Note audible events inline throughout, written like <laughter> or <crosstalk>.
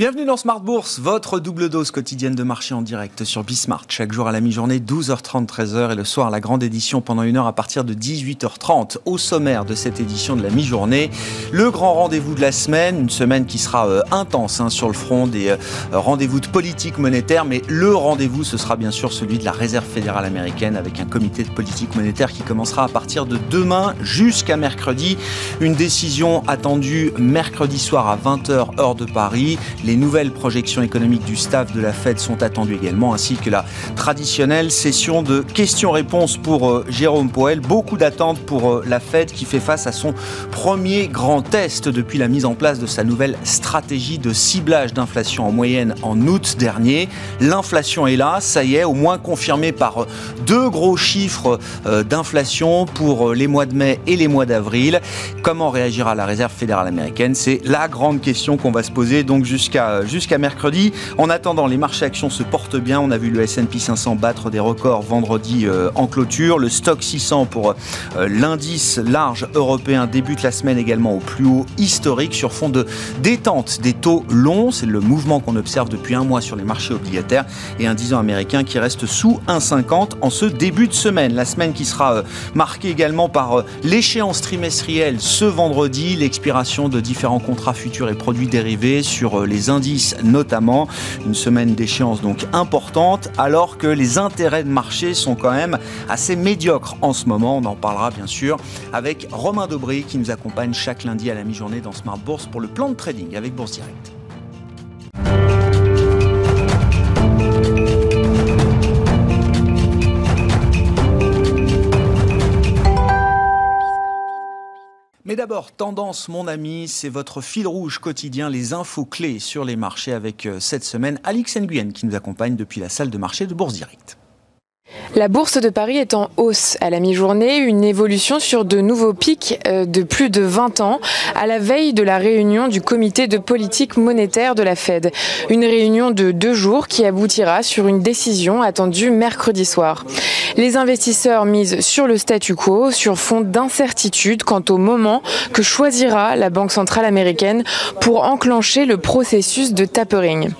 Bienvenue dans Smart Bourse, votre double dose quotidienne de marché en direct sur Bismart. Chaque jour à la mi-journée, 12h30, 13h et le soir, la grande édition pendant une heure à partir de 18h30. Au sommaire de cette édition de la mi-journée, le grand rendez-vous de la semaine, une semaine qui sera euh, intense hein, sur le front des euh, rendez-vous de politique monétaire, mais le rendez-vous, ce sera bien sûr celui de la Réserve fédérale américaine avec un comité de politique monétaire qui commencera à partir de demain jusqu'à mercredi. Une décision attendue mercredi soir à 20h heure de Paris. Nouvelles projections économiques du staff de la Fed sont attendues également, ainsi que la traditionnelle session de questions-réponses pour euh, Jérôme Powell. Beaucoup d'attentes pour euh, la Fed qui fait face à son premier grand test depuis la mise en place de sa nouvelle stratégie de ciblage d'inflation en moyenne en août dernier. L'inflation est là, ça y est, au moins confirmé par euh, deux gros chiffres d'inflation pour les mois de mai et les mois d'avril. Comment réagira la Réserve fédérale américaine? C'est la grande question qu'on va se poser donc jusqu'à jusqu'à mercredi. En attendant, les marchés actions se portent bien. On a vu le S&P 500 battre des records vendredi euh, en clôture. Le stock 600 pour euh, l'indice large européen débute la semaine également au plus haut historique sur fond de détente des taux longs. C'est le mouvement qu'on observe depuis un mois sur les marchés obligataires et un 10 ans américain qui reste sous 1,50 en ce début de semaine. La semaine qui sera euh, marquée également par l'échéance trimestrielle ce vendredi, l'expiration de différents contrats futurs et produits dérivés sur les indices notamment. Une semaine d'échéance donc importante, alors que les intérêts de marché sont quand même assez médiocres en ce moment. On en parlera bien sûr avec Romain Dobry qui nous accompagne chaque lundi à la mi-journée dans Smart Bourse pour le plan de trading avec Bourse Direct. Mais d'abord, tendance, mon ami, c'est votre fil rouge quotidien, les infos clés sur les marchés avec euh, cette semaine Alix Nguyen qui nous accompagne depuis la salle de marché de Bourse Direct. La bourse de Paris est en hausse à la mi-journée, une évolution sur de nouveaux pics euh, de plus de 20 ans à la veille de la réunion du comité de politique monétaire de la Fed. Une réunion de deux jours qui aboutira sur une décision attendue mercredi soir. Les investisseurs misent sur le statu quo sur fond d'incertitude quant au moment que choisira la Banque centrale américaine pour enclencher le processus de tapering.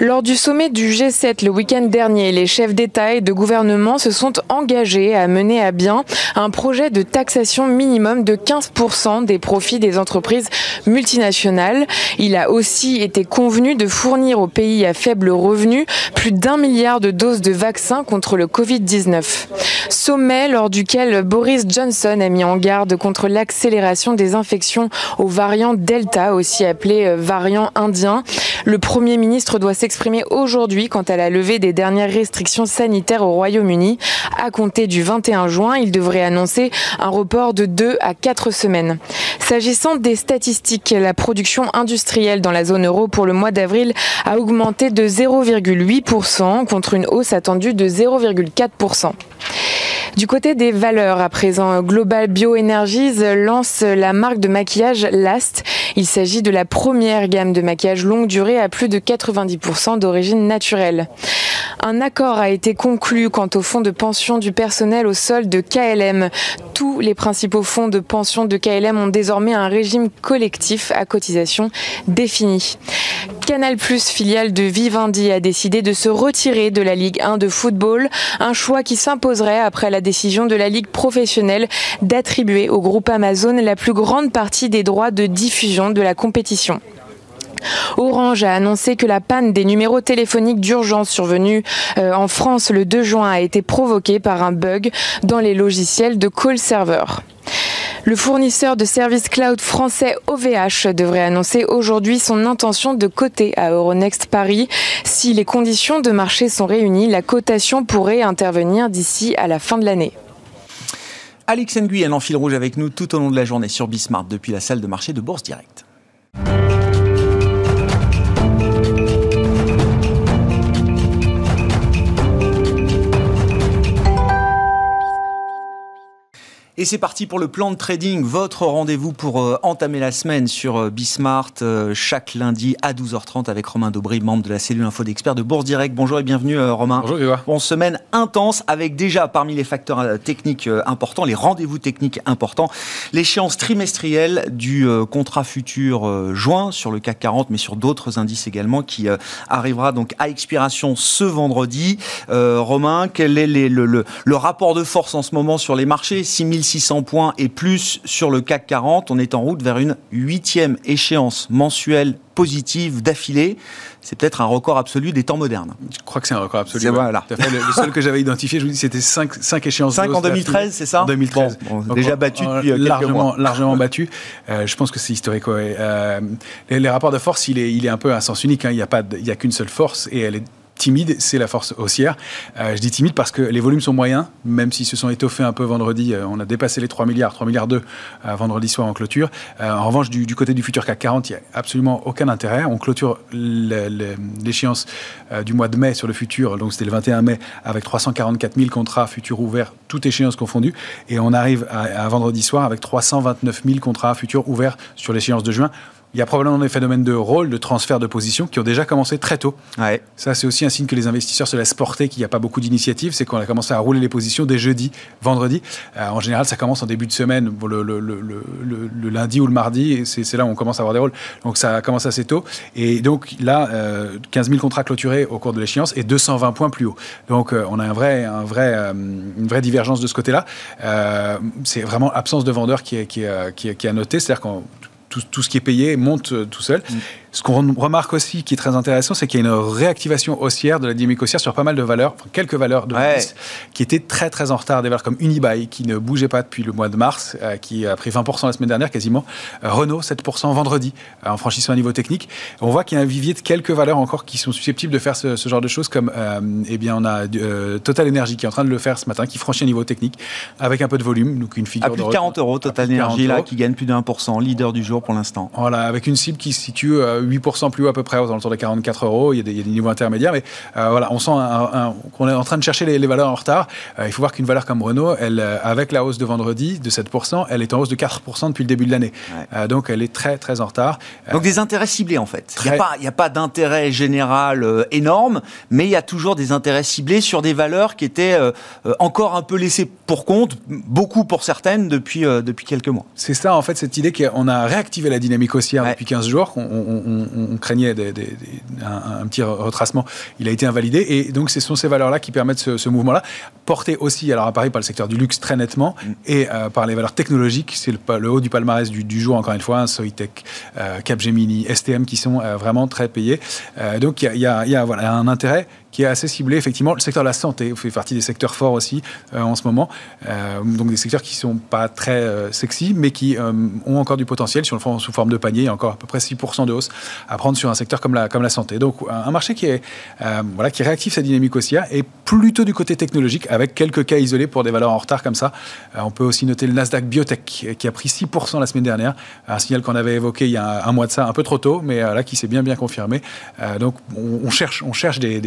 Lors du sommet du G7 le week-end dernier, les chefs d'État et de gouvernement se sont engagés à mener à bien un projet de taxation minimum de 15% des profits des entreprises multinationales. Il a aussi été convenu de fournir aux pays à faible revenu plus d'un milliard de doses de vaccins contre le Covid-19. Sommet lors duquel Boris Johnson a mis en garde contre l'accélération des infections au variant Delta, aussi appelé euh, variant indien. Le Premier ministre doit s'exprimer aujourd'hui quant à la levée des dernières restrictions sanitaires au Royaume-Uni. À compter du 21 juin, il devrait annoncer un report de 2 à 4 semaines. S'agissant des statistiques, la production industrielle dans la zone euro pour le mois d'avril a augmenté de 0,8% contre une hausse attendue de 0,4%. Du côté des valeurs, à présent, Global Bioenergies lance la marque de maquillage Last. Il s'agit de la première gamme de maquillage longue durée à plus de 90% d'origine naturelle. Un accord a été conclu quant au fonds de pension du personnel au sol de KLM. Tous les principaux fonds de pension de KLM ont désormais un régime collectif à cotisation définie. Canal Plus, filiale de Vivendi, a décidé de se retirer de la Ligue 1 de football, un choix qui s'imposerait après la décision de la Ligue professionnelle d'attribuer au groupe Amazon la plus grande partie des droits de diffusion de la compétition. Orange a annoncé que la panne des numéros téléphoniques d'urgence survenue euh, en France le 2 juin a été provoquée par un bug dans les logiciels de call server. Le fournisseur de services cloud français OVH devrait annoncer aujourd'hui son intention de coter à Euronext Paris. Si les conditions de marché sont réunies, la cotation pourrait intervenir d'ici à la fin de l'année. Alex Nguyen en fil rouge avec nous tout au long de la journée sur Bismart depuis la salle de marché de Bourse Direct. Et c'est parti pour le plan de trading, votre rendez-vous pour euh, entamer la semaine sur euh, Bismart, euh, chaque lundi à 12h30 avec Romain Daubry, membre de la cellule info d'experts de Bourse Direct. Bonjour et bienvenue Romain. Bonjour Grégoire. Bon, semaine intense avec déjà parmi les facteurs techniques importants, les rendez-vous techniques importants, l'échéance trimestrielle du contrat futur juin sur le CAC 40, mais sur d'autres indices également, qui arrivera donc à expiration ce vendredi. Romain, quel est le, le, rapport de force en ce moment sur les marchés? 6000 600 points et plus sur le CAC 40. On est en route vers une huitième échéance mensuelle positive d'affilée. C'est peut-être un record absolu des temps modernes. Je crois que c'est un record absolu. Voilà. le, seul que j'avais identifié, je vous dis, c'était 5, échéances. 5 en 2013, c'est ça En 2013. déjà battu depuis euh, largement, quelques largement battu. Euh, je pense que c'est historique. Euh, les, rapports de force, il est, il est un peu à sens unique. Hein. Il n'y a, pas a qu'une seule force et elle est timide, c'est la force haussière. Euh, je dis timide parce que les volumes sont moyens, même s'ils se sont étoffés un peu vendredi. Euh, on a dépassé les 3 milliards, 3 milliards 2 euh, vendredi soir en clôture. en revanche, du, côté du futur CAC 40, il n'y a absolument aucun intérêt. On clôture l'échéance du mois de mai sur le futur, donc c'était le 21 mai, avec 344 000 contrats futurs ouverts, toutes échéances confondues. Et on arrive à vendredi soir avec 329 000 contrats futurs ouverts sur l'échéance de juin. Il y a probablement des phénomènes de rôle, de transfert de position qui ont déjà commencé très tôt. Ouais. Ça, c'est aussi un signe que les investisseurs se laissent porter, qu'il n'y a pas beaucoup d'initiatives. C'est qu'on a commencé à rouler les positions dès jeudi, vendredi. Euh, en général, ça commence en début de semaine, le, le, le, le lundi ou le mardi. C'est là où on commence à avoir des rôles. Donc, ça commence assez tôt. Et donc, là, euh, 15 000 contrats clôturés au cours de l'échéance et 220 points plus haut. Donc, euh, on a un vrai, un vrai, euh, une vraie divergence de ce côté-là. c'est vraiment absence de vendeurs qui est, qui est, qui est, qui est à noter. C'est-à-dire qu'on tout, ce qui est payé monte euh, tout seul. Mm. Ce qu'on remarque aussi, qui est très intéressant, c'est qu'il y a une réactivation haussière de la dynamique haussière sur pas mal de valeurs, quelques valeurs de qui étaient très très en retard. Des valeurs comme Unibail, qui ne bougeait pas depuis le mois de mars, euh, qui a pris 20% la semaine dernière quasiment. Euh, Renault, 7% vendredi, en franchissant un niveau technique. On voit qu'il y a un vivier de quelques valeurs encore qui sont susceptibles de faire ce, genre de choses, comme eh bien, on a Total Energy qui est en train de le faire ce matin, qui franchit un niveau technique avec un peu de volume, donc une figure à plus de 40 euros Total Energy, là, qui gagne plus de 1%, leader du jour pour l'instant. Voilà, avec une cible qui se situe 8% euh, plus haut à peu près, aux alentours de 44 euros. Il y a des, il y a des niveaux intermédiaires, mais euh, voilà, on sent qu'on est en train de chercher les, valeurs en retard. Euh, il faut voir qu'une valeur comme Renault, elle, avec la hausse de vendredi de 7%, elle est en hausse de 4% depuis le début de l'année. donc elle est très très en retard. Donc des intérêts ciblés en fait. Il n'y a pas, pas d'intérêt général énorme, mais il y a toujours des intérêts ciblés sur des valeurs qui étaient encore un peu laissées pour compte, beaucoup pour certaines depuis, depuis quelques mois. C'est ça en fait cette idée qu'on a réactivé la dynamique haussière depuis 15 jours. On, craignait un, petit retracement. Il a été invalidé. Et donc, ce sont ces valeurs-là qui permettent ce, mouvement-là. Porté aussi, alors à Paris, par le secteur du luxe très nettement mm. et euh, par les valeurs technologiques. C'est le, haut du palmarès du, jour, encore une fois. Hein, Soitec, euh, Capgemini, STM qui sont euh, vraiment très payés. donc, il y a, voilà, un intérêt qui est assez ciblé, effectivement. Le secteur de la santé fait partie des secteurs forts aussi euh, en ce moment. Euh, donc des secteurs qui ne sont pas très euh, sexy, mais qui ont encore du potentiel sur le fond, sous forme de panier. Il y a encore à peu près 6% de hausse à prendre sur un secteur comme la, comme la santé. Donc un, marché qui, est, voilà, qui réactive sa dynamique haussière et plutôt du côté technologique, avec quelques cas isolés pour des valeurs en retard comme ça. on peut aussi noter le Nasdaq Biotech qui a pris 6% la semaine dernière. Un signal qu'on avait évoqué il y a un, mois de ça, un peu trop tôt, mais là qui s'est bien bien confirmé. donc on, cherche, on cherche des,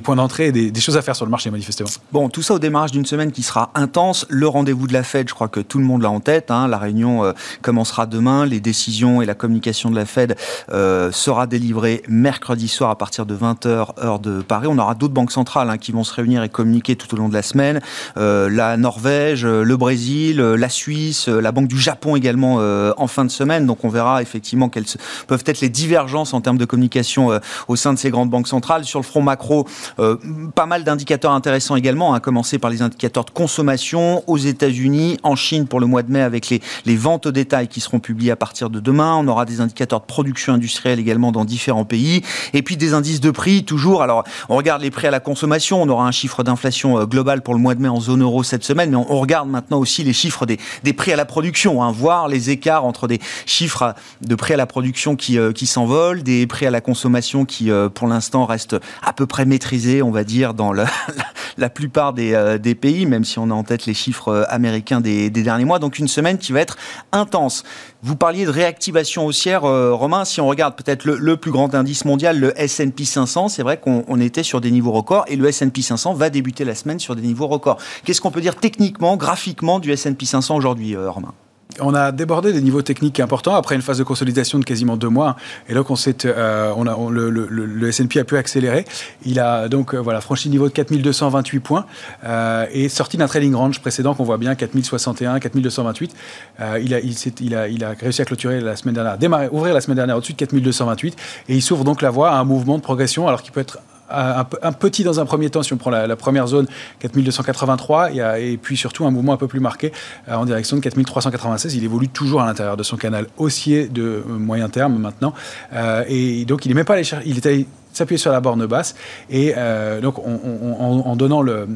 points d'entrée et des, choses à faire sur le marché, manifestement. Bon, tout ça au démarrage d'une semaine qui sera intense. Le rendez-vous de la Fed, je crois que tout le monde l'a en tête. Hein. La réunion euh, commencera demain. Les décisions et la communication de la Fed euh, sera délivrée mercredi soir à partir de 20h, heure de Paris. On aura d'autres banques centrales hein, qui vont se réunir et communiquer tout au long de la semaine. Euh, la Norvège, le Brésil, la Suisse, la Banque du Japon également en fin de semaine. Donc on verra effectivement quelles peuvent être les divergences en termes de communication au sein de ces grandes banques centrales. Sur le front macro, euh, pas mal d'indicateurs intéressants également, à hein, commencer par les indicateurs de consommation aux États-Unis, en Chine pour le mois de mai avec les, les ventes au détail qui seront publiées à partir de demain. On aura des indicateurs de production industrielle également dans différents pays. Et puis des indices de prix, toujours. Alors, on regarde les prix à la consommation. On aura un chiffre d'inflation euh, global pour le mois de mai en zone euro cette semaine. Mais on, regarde maintenant aussi les chiffres des, des prix à la production, hein, voir les écarts entre des chiffres de prix à la production qui, euh, qui s'envolent, des prix à la consommation qui, pour l'instant, restent à peu près maîtrisé, on va dire, dans <laughs> la plupart des, des, pays, même si on a en tête les chiffres américains des, derniers mois. Donc une semaine qui va être intense. Vous parliez de réactivation haussière, Romain. Si on regarde peut-être le, le, plus grand indice mondial, le S&P 500, c'est vrai qu'on était sur des niveaux records et le S&P 500 va débuter la semaine sur des niveaux records. Qu'est-ce qu'on peut dire techniquement, graphiquement du S&P 500 aujourd'hui, Romain? On a débordé des niveaux techniques importants après une phase de consolidation de quasiment deux mois. Et donc, euh, le, S&P a pu accélérer. Il a donc euh, franchi le niveau de 4228 points euh, et sorti d'un trading range précédent qu'on voit bien, 4061, 4228. il, a, il, a, réussi à clôturer la semaine dernière, ouvrir la semaine dernière au-dessus de 4228. Et il s'ouvre donc la voie à un mouvement de progression, alors qu'il peut être un, petit dans un premier temps, si on prend la, première zone, 4283, et, puis surtout un mouvement un peu plus marqué euh, en direction de 4396. Il évolue toujours à l'intérieur de son canal haussier de euh, moyen terme maintenant. Euh, et donc, il n'est même pas allé il était s'appuyer sur la borne basse et euh, donc en donnant le,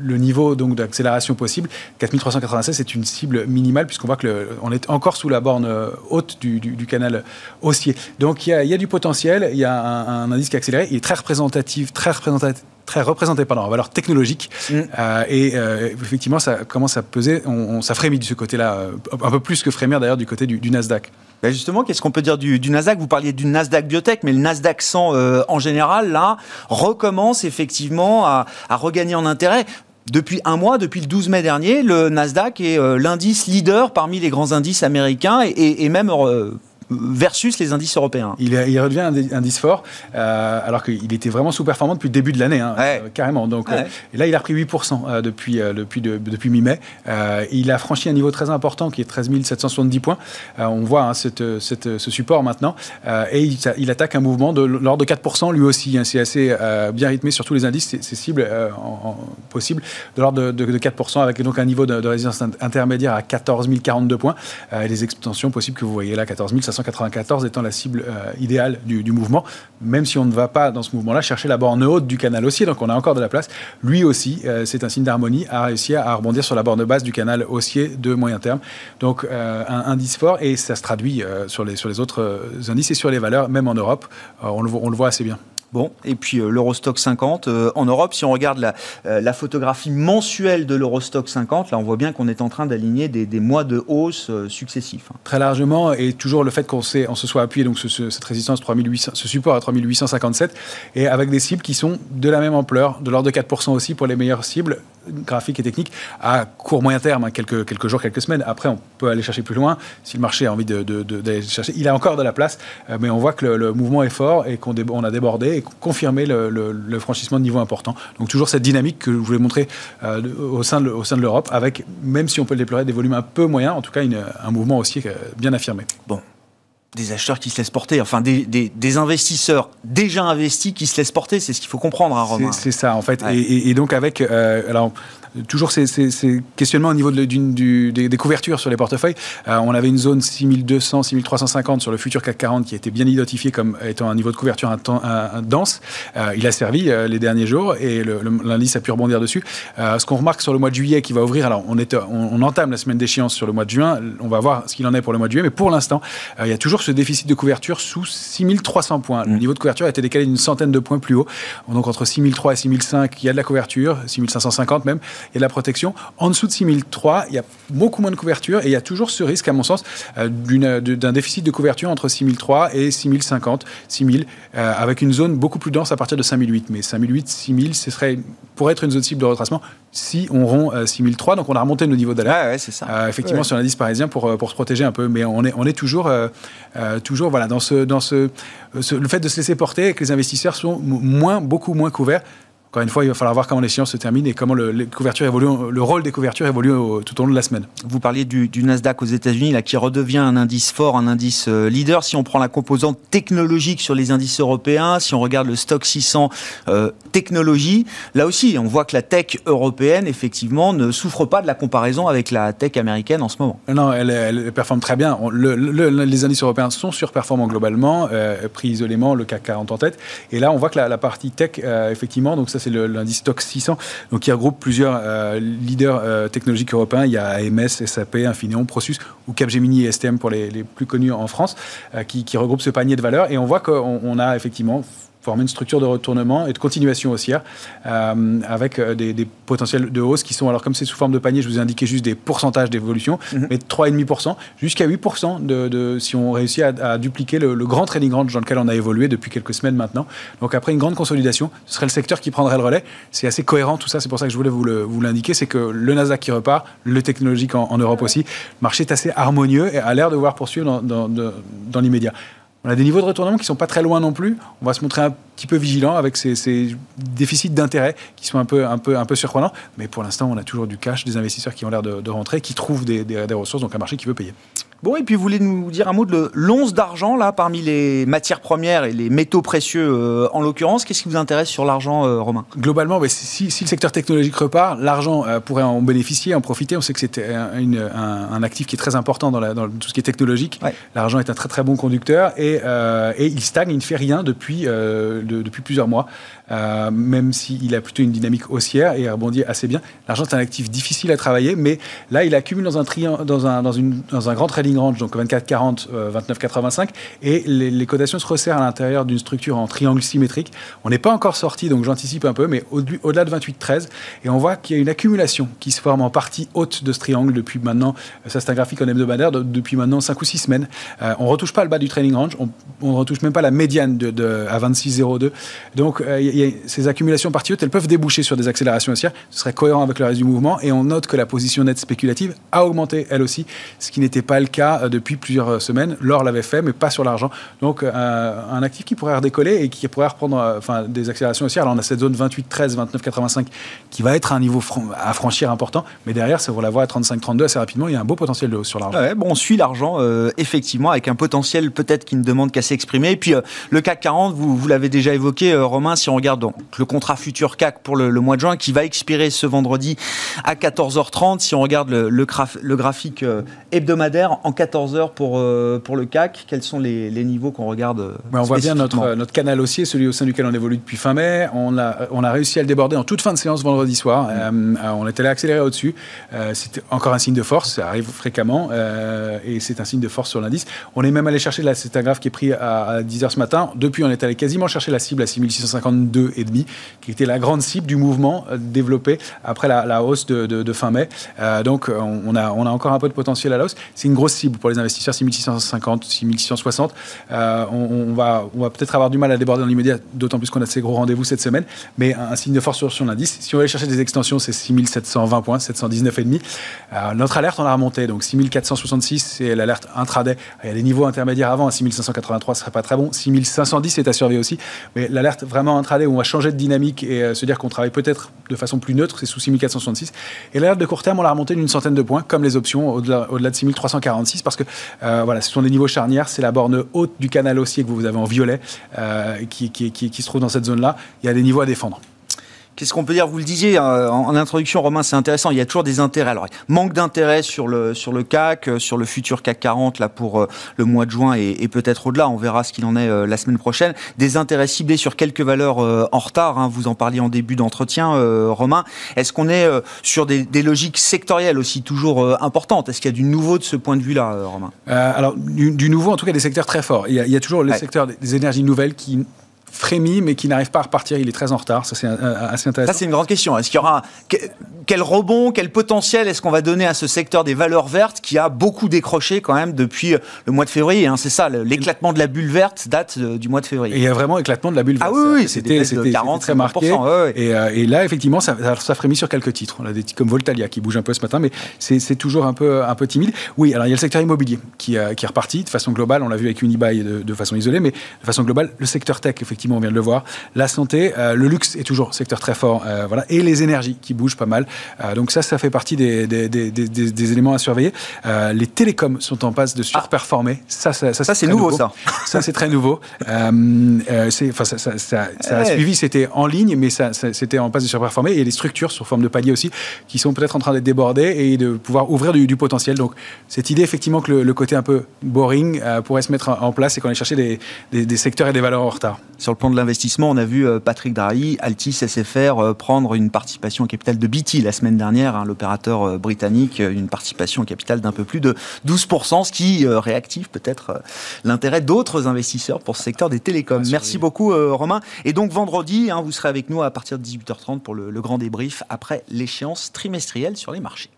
niveau donc d'accélération possible 4396 c'est une cible minimale puisqu'on voit que on est encore sous la borne haute du, canal haussier. Donc il y, a, du potentiel il y a un, indice qui accéléré il est très représentatif très représentatif très représenté pardon, en valeur technologique. Mm. Euh, et euh, effectivement, ça commence à peser, on, ça frémit de ce côté-là, un peu plus que frémir d'ailleurs du côté du Nasdaq. Ben, justement, qu'est-ce qu'on peut dire du, Nasdaq? Vous parliez du Nasdaq Biotech, mais le Nasdaq 100 euh, en général, là, recommence effectivement à, regagner en intérêt. Depuis un mois, depuis le 12 mai dernier, le Nasdaq est euh, l'indice leader parmi les grands indices américains et, et même euh, versus les indices européens. Il, il redevient un indice fort, euh, alors qu'il était vraiment sous-performant depuis le début de l'année, hein, euh, carrément. Donc, euh, et là, il a repris 8% depuis, depuis, depuis mi-mai. il a franchi un niveau très important qui est 13 770 points. on voit hein, cette, cette, ce support maintenant. et il, attaque un mouvement de l'ordre de 4% lui aussi. Hein. C'est assez bien rythmé sur tous les indices, ces cibles en, possibles, de l'ordre de, de, 4%, avec donc un niveau de, de résistance intermédiaire à 14 042 points. et les extensions possibles que vous voyez là, 14 500 1994 étant la cible euh, idéale du, mouvement, même si on ne va pas dans ce mouvement-là chercher la borne haute du canal haussier, donc on a encore de la place. Lui aussi, euh, c'est un signe d'harmonie, a réussi à, rebondir sur la borne basse du canal haussier de moyen terme. Donc euh, un indice fort et ça se traduit sur, les, sur les autres indices et sur les valeurs, même en Europe, on le voit assez bien. Bon, et puis euh, l'Eurostock 50 euh, en Europe, si on regarde la, euh, photographie mensuelle de l'Eurostock 50, là on voit bien qu'on est en train d'aligner des, mois de hausse successifs. Hein. Très largement, et toujours le fait qu'on on se soit appuyé donc cette résistance 3800, ce support à 3857, et avec des cibles qui sont de la même ampleur, de l'ordre de 4% aussi pour les meilleures cibles graphiques et techniques à court moyen terme, hein, quelques, quelques jours, quelques semaines. Après, on peut aller chercher plus loin si le marché a envie d'aller de, chercher. Il a encore de la place, mais on voit que le, mouvement est fort et qu'on on a débordé confirmer le, franchissement de niveau important. Donc toujours cette dynamique que je voulais montrer euh, au sein de, l'Europe, avec, même si on peut le déplorer, des volumes un peu moyens, en tout cas un mouvement aussi bien affirmé. Bon, des acheteurs qui se laissent porter, enfin des, investisseurs déjà investis qui se laissent porter, c'est ce qu'il faut comprendre, hein, Romain. C'est ça, en fait. Et, donc avec, euh, alors toujours ces, questionnements au niveau de, du, des, couvertures sur les portefeuilles. Euh, on avait une zone 6200, 6350 sur le futur CAC 40 qui a été bien identifié comme étant un niveau de couverture dense. Euh, il a servi euh, les derniers jours et l'indice a pu rebondir dessus. ce qu'on remarque sur le mois de juillet qui va ouvrir, alors on, est, on, entame la semaine d'échéance sur le mois de juin, on va voir ce qu'il en est pour le mois de juillet, mais pour l'instant, il y a toujours ce déficit de couverture sous 6300 points. Le mmh. niveau de couverture a été décalé d'une centaine de points plus haut. Donc entre 6003 et 6005, il y a de la couverture, 6550 même il y a de la protection. En dessous de 6003, il y a beaucoup moins de couverture et il y a toujours ce risque, à mon sens, euh, d'un déficit de couverture entre 6003 et 6050, 6000, euh, avec une zone beaucoup plus dense à partir de 5008. Mais 5008, 6000, ce serait, pourrait être une zone cible de retracement si on rompt 6003. Euh, Donc on a remonté nos niveaux d'alerte. ouais, ça. effectivement, sur l'indice parisien pour, pour se protéger un peu. Mais on est, on est toujours, toujours voilà, dans, ce, dans ce, le fait de se laisser porter et que les investisseurs sont moins, beaucoup moins couverts. Encore une fois, il va falloir voir comment les séances se terminent et comment le, les couvertures évoluent, le rôle des couvertures évolue tout au long de la semaine. Vous parliez du, Nasdaq aux États-Unis, là, qui redevient un indice fort, un indice euh, leader. Si on prend la composante technologique sur les indices européens, si on regarde le stock 600 euh, technologie, là aussi, on voit que la tech européenne, effectivement, ne souffre pas de la comparaison avec la tech américaine en ce moment. Non, elle, performe très bien. les indices européens sont surperformants globalement, euh, pris isolément, le CAC 40 en tête. Et là, on voit que la, partie tech, effectivement, donc ça c'est l'indice Stock 600, donc qui regroupe plusieurs euh, leaders euh, technologiques européens. Il y a AMS, SAP, Infineon, Prosus ou Capgemini et STM pour les, plus connus en France, euh, qui, qui regroupent ce panier de valeurs. Et on voit qu'on a effectivement former une structure de retournement et de continuation haussière euh, avec euh, des, potentiels de hausse qui sont, alors comme c'est sous forme de panier, je vous ai indiqué juste des pourcentages d'évolution, mhm. mais de 3,5% jusqu'à 8% de, si on réussit à, dupliquer le, grand trading range dans lequel on a évolué depuis quelques semaines maintenant. Donc après une grande consolidation, ce serait le secteur qui prendrait le relais. C'est assez cohérent tout ça, c'est pour ça que je voulais vous l'indiquer, c'est que le Nasdaq qui repart, le technologique en, Europe aussi, le marché est assez harmonieux et a l'air de devoir poursuivre dans, dans, dans l'immédiat. On a des niveaux de retournement qui ne sont pas très loin non plus. On va se montrer un petit peu vigilant avec ces, déficits d'intérêt qui sont un peu, un, peu, un peu surprenants. Mais pour l'instant, on a toujours du cash, des investisseurs qui ont l'air de, rentrer, qui trouvent des, des ressources, donc un marché qui veut payer. Bon, et puis vous voulez nous dire un mot de l'once d'argent, là, parmi les matières premières et les métaux précieux euh, en l'occurrence. Qu'est-ce qui vous intéresse sur l'argent, euh, Romain? Globalement, bah, si, le secteur technologique repart, l'argent euh, pourrait en bénéficier, en profiter. On sait que c'est un, actif qui est très important dans, tout ce qui est technologique. L'argent est un très très bon conducteur et, il stagne, il ne fait rien depuis, depuis plusieurs mois. Euh, même s'il a plutôt une dynamique haussière et rebondit assez bien. L'argent est un actif difficile à travailler, mais là, il accumule dans un, dans dans une, dans un grand trading range, donc 24-40, 29-85, euh, et les, cotations se resserrent à l'intérieur d'une structure en triangle symétrique. On n'est pas encore sorti, donc j'anticipe un peu, mais au-delà de 28-13, et on voit qu'il y a une accumulation qui se forme en partie haute de ce triangle depuis maintenant, ça c'est un graphique en hebdomadaire, depuis maintenant 5 ou 6 semaines. Euh, on ne retouche pas le bas du trading range, on ne retouche même pas la médiane de, à 26,02. Donc il ces accumulations parties hautes, elles peuvent déboucher sur des accélérations haussières. Ce serait cohérent avec le reste du mouvement. Et on note que la position nette spéculative a augmenté, elle aussi, ce qui n'était pas le cas euh, depuis plusieurs euh, semaines. L'or l'avait fait, mais pas sur l'argent. Donc, euh, un actif qui pourrait redécoller et qui pourrait reprendre enfin, des accélérations haussières. Alors, on a cette zone 28, 13, 29, 85 qui va être un niveau à franchir important. Mais derrière, ça, vous la voit à 35, 32 assez rapidement. Il y a un beau potentiel de hausse sur l'argent. bon, on suit l'argent, effectivement, avec un potentiel peut-être qui ne demande qu'à s'exprimer. Et puis, le CAC 40, vous, vous l'avez déjà évoqué, Romain, si on regarde donc, le contrat futur CAC pour le, mois de juin qui va expirer ce vendredi à 14h30. Si on regarde le, le, graphique euh, hebdomadaire en 14h pour, euh, pour le CAC, quels sont les, niveaux qu'on regarde euh, On voit bien notre, notre canal haussier, celui au sein duquel on évolue depuis fin mai. On a, on a réussi à le déborder en toute fin de séance vendredi soir. Mm. on est allé accélérer au-dessus. C'était encore un signe de force, ça arrive fréquemment et c'est un signe de force sur l'indice. On est même allé chercher, là c'est un graphe qui est pris à, 10h ce matin. Depuis, on est allé quasiment chercher la cible à 6652,5 qui était la grande cible du mouvement euh, développé après la, hausse de, fin mai. Euh, donc on a, on a encore un peu de potentiel à la hausse. C'est une grosse cible pour les investisseurs, 6650, 6660. Euh, on, va, on va peut-être avoir du mal à déborder dans l'immédiat, d'autant plus qu'on a ces gros rendez-vous cette semaine, mais un, signe de force sur, sur l'indice. Si on aller chercher des extensions, c'est 6720 points, 719,5. Euh, notre alerte, on a remonté, donc 6466, c'est l'alerte intraday. Il y a des niveaux intermédiaires avant, à 6583, ce serait pas très bon. 6510 est à surveiller aussi, mais l'alerte vraiment intraday où on va changer de dynamique et euh, se dire qu'on travaille peut-être de façon plus neutre, c'est sous 6466. Et l'alerte de court terme, on l'a remonté d'une centaine de points, comme les options, au-delà, de 6346, parce que euh, voilà, ce sont des niveaux charnières, c'est la borne haute du canal haussier que vous avez en violet, euh, qui, qui, qui se trouve dans cette zone-là. Il y a des niveaux à défendre. Qu'est-ce qu'on peut dire? Vous le disiez euh, en, introduction, Romain, c'est intéressant. Il y a toujours des intérêts. Alors, manque d'intérêt sur le, sur le CAC, euh, sur le futur CAC 40 là pour euh, le mois de juin et, peut-être au-delà. On verra ce qu'il en est la semaine prochaine. Des intérêts ciblés sur quelques valeurs en retard. Hein. Vous en parliez en début d'entretien, Romain. Est-ce qu'on est sur des, logiques sectorielles aussi toujours importantes? Est-ce qu'il y a du nouveau de ce point de vue-là, Romain? Alors, du, nouveau, en tout cas, des secteurs très forts. Il y a, toujours le secteur des énergies nouvelles qui frémit, mais qui n'arrive pas à repartir. Il est très en retard. Ça, c'est assez intéressant. Ça, c'est une grande question. Est-ce qu'il y aura quel rebond, quel potentiel est-ce qu'on va donner à ce secteur des valeurs vertes qui a beaucoup décroché quand même depuis le mois de février hein, C'est ça, l'éclatement de la bulle verte date euh, du mois de février. Et il y a vraiment éclatement de la bulle verte. Ah oui, oui c'était très marqué. Et, euh, et, là, effectivement, ça, ça frémit sur quelques titres. On a des titres comme Voltalia qui bouge un peu ce matin, mais c'est toujours un peu, un peu timide. Oui, alors il y a le secteur immobilier qui, euh, qui est reparti de façon globale. On l'a vu avec Unibail de, de façon isolée, mais de façon globale, le secteur tech, effectivement, on vient de le voir. La santé, euh, le luxe est toujours secteur très fort, euh, voilà, et les énergies qui bougent pas mal. Euh, donc ça, ça fait partie des, des, éléments à surveiller. les télécoms sont en passe de surperformer. Ça, ça, ça, c'est nouveau, ça. Ça, c'est très nouveau. <laughs> enfin, ça, ça, a suivi, c'était en ligne, mais ça, c'était en passe de surperformer. Et des structures sous forme de palier aussi qui sont peut-être en train d'être débordées et de pouvoir ouvrir du, potentiel. Donc cette idée, effectivement, que le, côté un peu boring pourrait se mettre en place et qu'on ait chercher des, secteurs et des valeurs en retard. Sur sur le plan de l'investissement, on a vu Patrick Drahi, Altis SFR prendre une participation au capital de BT la semaine dernière, hein, l'opérateur britannique, une participation au capital d'un peu plus de 12%, ce qui réactive peut-être l'intérêt d'autres investisseurs pour ce secteur des télécoms. Merci beaucoup Romain. Et donc vendredi, hein, vous serez avec nous à partir de 18h30 pour le, le grand débrief après l'échéance trimestrielle sur les marchés.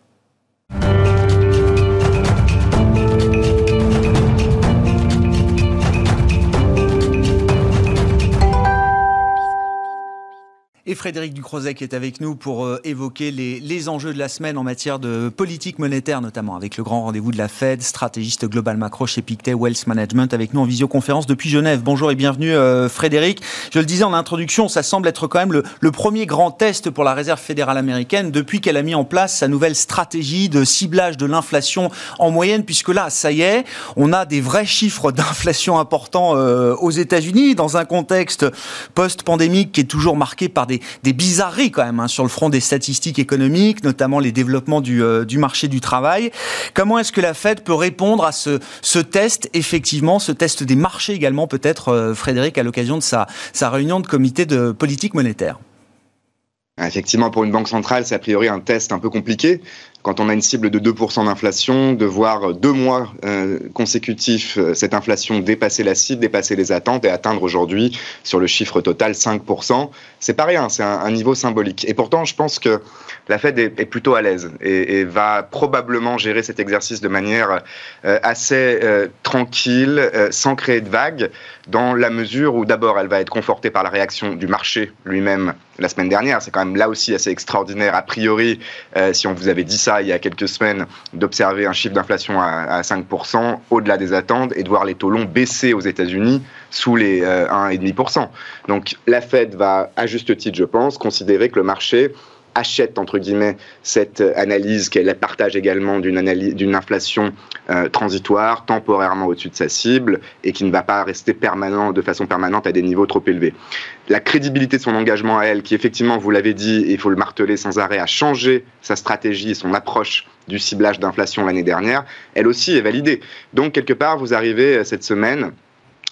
Et Frédéric Ducrozet qui est avec nous pour euh, évoquer les, les, enjeux de la semaine en matière de politique monétaire, notamment avec le grand rendez-vous de la Fed, stratégiste global macro chez Pictet Wealth Management, avec nous en visioconférence depuis Genève. Bonjour et bienvenue euh, Frédéric. Je le disais en introduction, ça semble être quand même le, le, premier grand test pour la Réserve fédérale américaine depuis qu'elle a mis en place sa nouvelle stratégie de ciblage de l'inflation en moyenne, puisque là, ça y est, on a des vrais chiffres d'inflation importants euh, aux États-Unis dans un contexte post-pandémique qui est toujours marqué par des des, bizarreries quand même hein, sur le front des statistiques économiques, notamment les développements du, euh, du marché du travail. Comment est-ce que la Fed peut répondre à ce, test, effectivement, ce test des marchés également, peut-être, euh, Frédéric, à l'occasion de sa réunion de comité de politique monétaire? Effectivement, pour une banque centrale, c'est a priori un test un peu compliqué quand on a une cible de 2% d'inflation, de voir deux mois euh, consécutifs euh, cette inflation dépasser la cible, dépasser les attentes et atteindre aujourd'hui sur le chiffre total 5%, c'est pas rien, c'est un, niveau symbolique. Et pourtant, je pense que la Fed est, plutôt à l'aise et, va probablement gérer cet exercice de manière euh, assez tranquille, sans créer de vagues, dans la mesure où d'abord elle va être confortée par la réaction du marché lui-même la semaine dernière. C'est quand même là aussi assez extraordinaire a priori, si on vous avait dit ça il y a quelques semaines d'observer un chiffre d'inflation à, 5% au-delà des attentes et de voir les taux longs baisser aux États-Unis sous les 1,5%. Euh, Donc la Fed va, à juste titre, je pense, considérer que le marché achète entre guillemets cette analyse qu'elle partage également d'une inflation euh, transitoire temporairement au-dessus de sa cible et qui ne va pas rester permanent de façon permanente à des niveaux trop élevés. La crédibilité de son engagement à elle qui effectivement vous l'avez dit il faut le marteler sans arrêt a changé sa stratégie et son approche du ciblage d'inflation l'année dernière, elle aussi est validée. Donc quelque part vous arrivez euh, cette semaine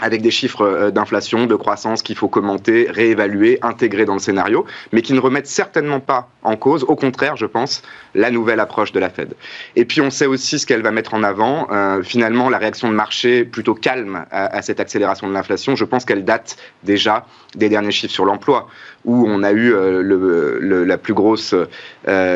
avec des chiffres euh, d'inflation, de croissance qu'il faut commenter, réévaluer, intégrer dans le scénario, mais qui ne remettent certainement pas en cause, au contraire, je pense, la nouvelle approche de la Fed. Et puis on sait aussi ce qu'elle va mettre en avant. Euh, finalement, la réaction de marché plutôt calme à, cette accélération de l'inflation, je pense qu'elle date déjà des derniers chiffres sur l'emploi, où on a eu euh, la plus grosse,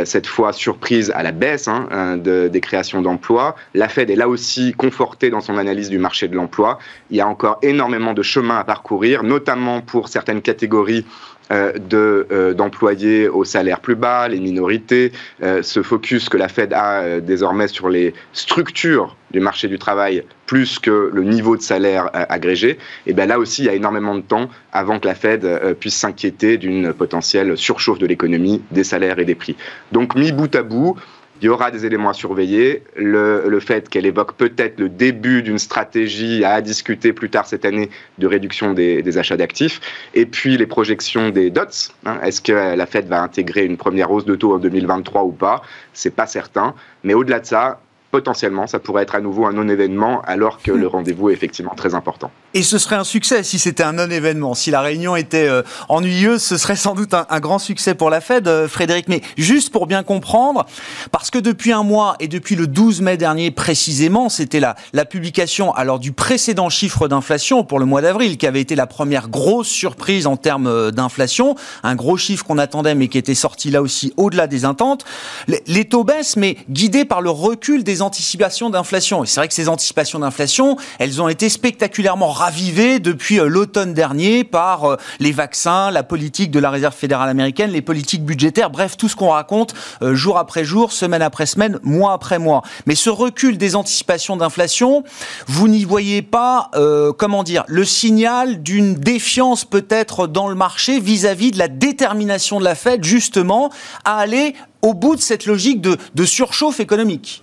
cette fois, surprise à la baisse hein, de, des créations d'emplois. La Fed est là aussi confortée dans son analyse du marché de l'emploi. Il y a encore énormément de chemin à parcourir, notamment pour certaines catégories euh, de euh, d'employés au salaire plus bas, les minorités, euh, ce focus que la Fed a désormais sur les structures du marché du travail plus que le niveau de salaire agrégé, et bien là aussi il y a énormément de temps avant que la Fed puisse s'inquiéter d'une potentielle surchauffe de l'économie, des salaires et des prix. Donc mis bout à bout, il y aura des éléments à surveiller. Le, fait qu'elle évoque peut-être le début d'une stratégie à discuter plus tard cette année de réduction des, des achats d'actifs. Et puis les projections des dots. Hein. Est-ce que la Fed va intégrer une première hausse de taux en 2023 ou pas? C'est pas certain. Mais au-delà de ça, potentiellement, ça pourrait être à nouveau un non-événement alors que le <laughs> rendez-vous est effectivement très important. Et ce serait un succès si c'était un non-événement. Si la réunion était euh, ennuyeuse, ce serait sans doute un, grand succès pour la Fed, euh, Frédéric. Mais juste pour bien comprendre, parce que depuis un mois et depuis le 12 mai dernier précisément, c'était la, la publication alors du précédent chiffre d'inflation pour le mois d'avril qui avait été la première grosse surprise en termes euh, d'inflation, un gros chiffre qu'on attendait mais qui était sorti là aussi au-delà des attentes. Les, les taux baissent mais guidés par le recul des anticipations d'inflation. Et c'est vrai que ces anticipations d'inflation, elles ont été spectaculairement ravivées depuis euh, l'automne dernier par euh, les vaccins, la politique de la Réserve fédérale américaine, les politiques budgétaires, bref, tout ce qu'on raconte euh, jour après jour, semaine après semaine, mois après mois. Mais ce recul des anticipations d'inflation, vous n'y voyez pas, comment dire, le signal d'une défiance peut-être dans le marché vis-à-vis de la détermination de la Fed justement à aller au bout de cette logique de surchauffe économique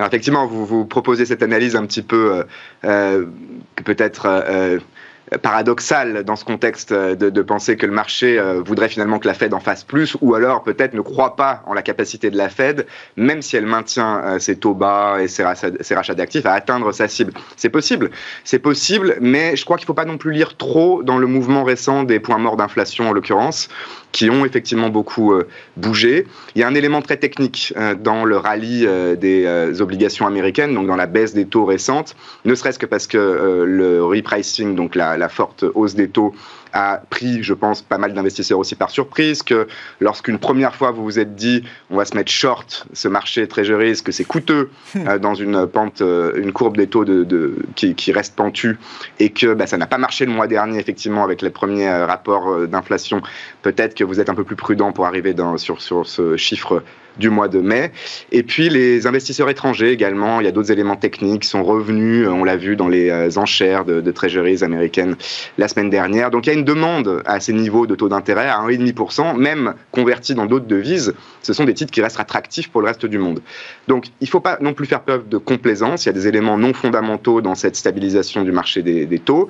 alors effectivement, vous, vous proposez cette analyse un petit peu, euh, euh peut-être euh, paradoxal dans ce contexte de, penser que le marché voudrait finalement que la Fed en fasse plus, ou alors peut-être ne croit pas en la capacité de la Fed, même si elle maintient ses taux bas et ses rachats, d'actifs, à atteindre sa cible. C'est possible, c'est possible, mais je crois qu'il ne faut pas non plus lire trop dans le mouvement récent des points morts d'inflation en l'occurrence qui ont effectivement beaucoup euh, bougé. Il y a un élément très technique euh, dans le rallye euh, des obligations américaines, donc dans la baisse des taux récentes, ne serait-ce que parce que le repricing, donc la, la forte hausse des taux, a pris, je pense, pas mal d'investisseurs aussi par surprise, que lorsqu'une première fois vous vous êtes dit on va se mettre short ce marché treasuries, que c'est coûteux hmm. euh, dans une pente, euh, une courbe des taux de, qui, reste pentue, et que bah, ça n'a pas marché le mois dernier, effectivement, avec les premiers euh, rapports d'inflation, peut-être que vous êtes un peu plus prudent pour arriver dans, sur, sur ce chiffre du mois de mai. Et puis les investisseurs étrangers également, il y a d'autres éléments techniques sont revenus, on l'a vu dans les euh, enchères de, de treasuries américaines la semaine dernière. Donc il y a une demande à ces niveaux de taux d'intérêt à 1,5%, même convertis dans d'autres devises. Ce sont des titres qui restent attractifs pour le reste du monde. Donc il ne faut pas non plus faire preuve de complaisance. Il y a des éléments non fondamentaux dans cette stabilisation du marché des taux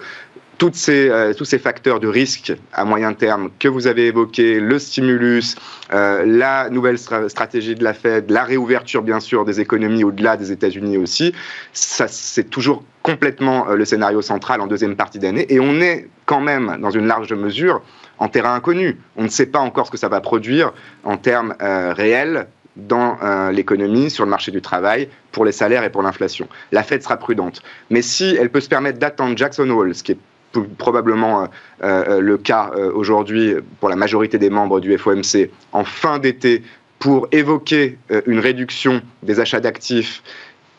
ces, euh, tous ces facteurs de risque à moyen terme que vous avez évoqués, le stimulus, euh, la nouvelle stratégie de la Fed, la réouverture bien sûr des économies au-delà des États-Unis aussi, c'est toujours complètement euh, le scénario central en deuxième partie d'année. Et on est quand même dans une large mesure en terrain inconnu. On ne sait pas encore ce que ça va produire en termes réels dans l'économie, sur le marché du travail, pour les salaires et pour l'inflation. La Fed sera prudente. Mais si elle peut se permettre d'attendre Jackson Hole, ce qui est probablement euh, euh, le cas euh, aujourd'hui pour la majorité des membres du FOMC en fin d'été pour évoquer une réduction des achats d'actifs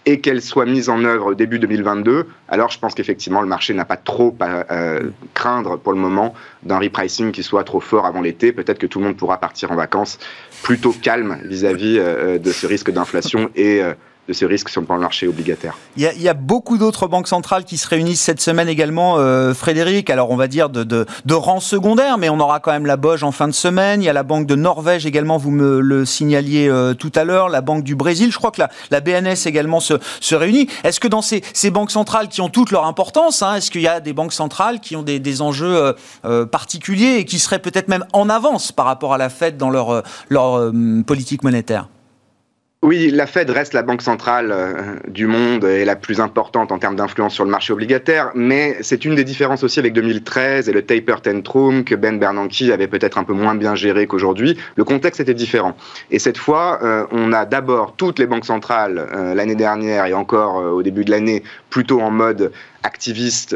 et qu'elle soit mise en œuvre début 2022, alors je pense qu'effectivement le marché n'a pas trop à craindre pour le moment d'un repricing qui soit trop fort avant l'été. Peut-être que tout le monde pourra partir en vacances plutôt calme vis-à-vis de ce risque d'inflation et de ces risques sur le marché obligataire. Il y a, beaucoup d'autres banques centrales qui se réunissent cette semaine également, euh, Frédéric. Alors on va dire de, rang secondaire, mais on aura quand même la Boge en fin de semaine. Il y a la Banque de Norvège également, vous me le signaliez euh, tout à l'heure, la Banque du Brésil. Je crois que la, BNS également se, réunit. Est-ce que dans ces, banques centrales qui ont toute leur importance, hein, est-ce qu'il y a des banques centrales qui ont des, enjeux euh, particuliers et qui seraient peut-être même en avance par rapport à la Fed dans leur politique monétaire? Oui, la Fed reste la banque centrale euh, du monde et la plus importante en termes d'influence sur le marché obligataire, mais c'est une des différences aussi avec 2013 et le taper tantrum que Ben Bernanke avait peut-être un peu moins bien géré qu'aujourd'hui. Le contexte était différent. Et cette fois, euh, on a d'abord toutes les banques centrales euh, l'année dernière et encore au début de l'année plutôt en mode activiste,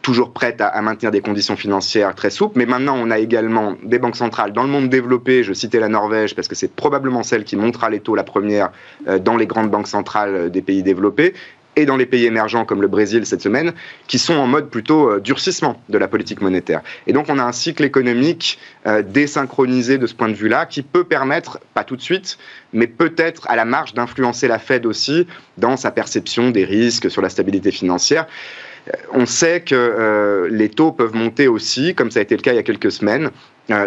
toujours prête à, maintenir des conditions financières très souples. Mais maintenant, on a également des banques centrales dans le monde développé. Je citais la Norvège parce que c'est probablement celle qui montera les taux la première euh, dans les grandes banques centrales euh, des pays développés et dans les pays émergents comme le Brésil cette semaine, qui sont en mode plutôt euh, durcissement de la politique monétaire. Et donc on a un cycle économique désynchronisé de ce point de vue-là, qui peut permettre, pas tout de suite, mais peut-être à la marge d'influencer la Fed aussi dans sa perception des risques sur la stabilité financière. On sait que les taux peuvent monter aussi, comme ça a été le cas il y a quelques semaines,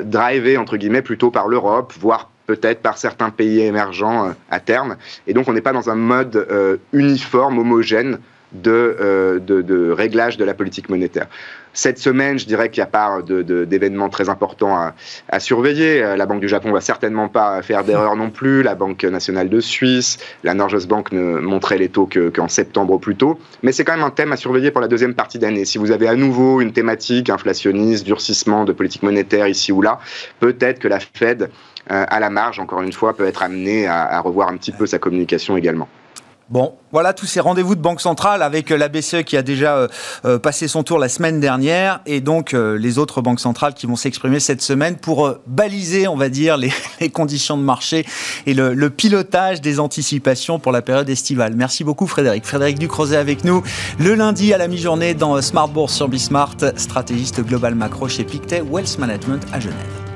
drivés entre guillemets plutôt par l'Europe, voire peut-être par certains pays émergents euh, à terme. Et donc on n'est pas dans un mode euh, uniforme, homogène euh, de, de, réglage de la politique monétaire. Cette semaine, je dirais qu'il n'y a pas d'événements très importants à, surveiller. La Banque du Japon va certainement pas faire d'erreur non plus. La Banque nationale de Suisse, la Norges Bank ne montrait les taux qu'en septembre au plus tôt. Mais c'est quand même un thème à surveiller pour la deuxième partie d'année. Si vous avez à nouveau une thématique inflationniste, durcissement de politique monétaire ici ou là, peut-être que la Fed à la marge, encore une fois, peut être amené à, revoir un petit peu sa communication également. Bon, voilà tous ces rendez-vous de Banque Centrale avec la BCE qui a déjà euh, euh, passé son tour la semaine dernière et donc les autres banques centrales qui vont s'exprimer cette semaine pour baliser, on va dire, les, <laughs> conditions de marché et le, pilotage des anticipations pour la période estivale. Merci beaucoup Frédéric. Frédéric Ducrozet avec nous le lundi à la mi-journée dans Smart Bourse sur Bismart, stratégiste global macro chez Pictet Wealth Management à Genève.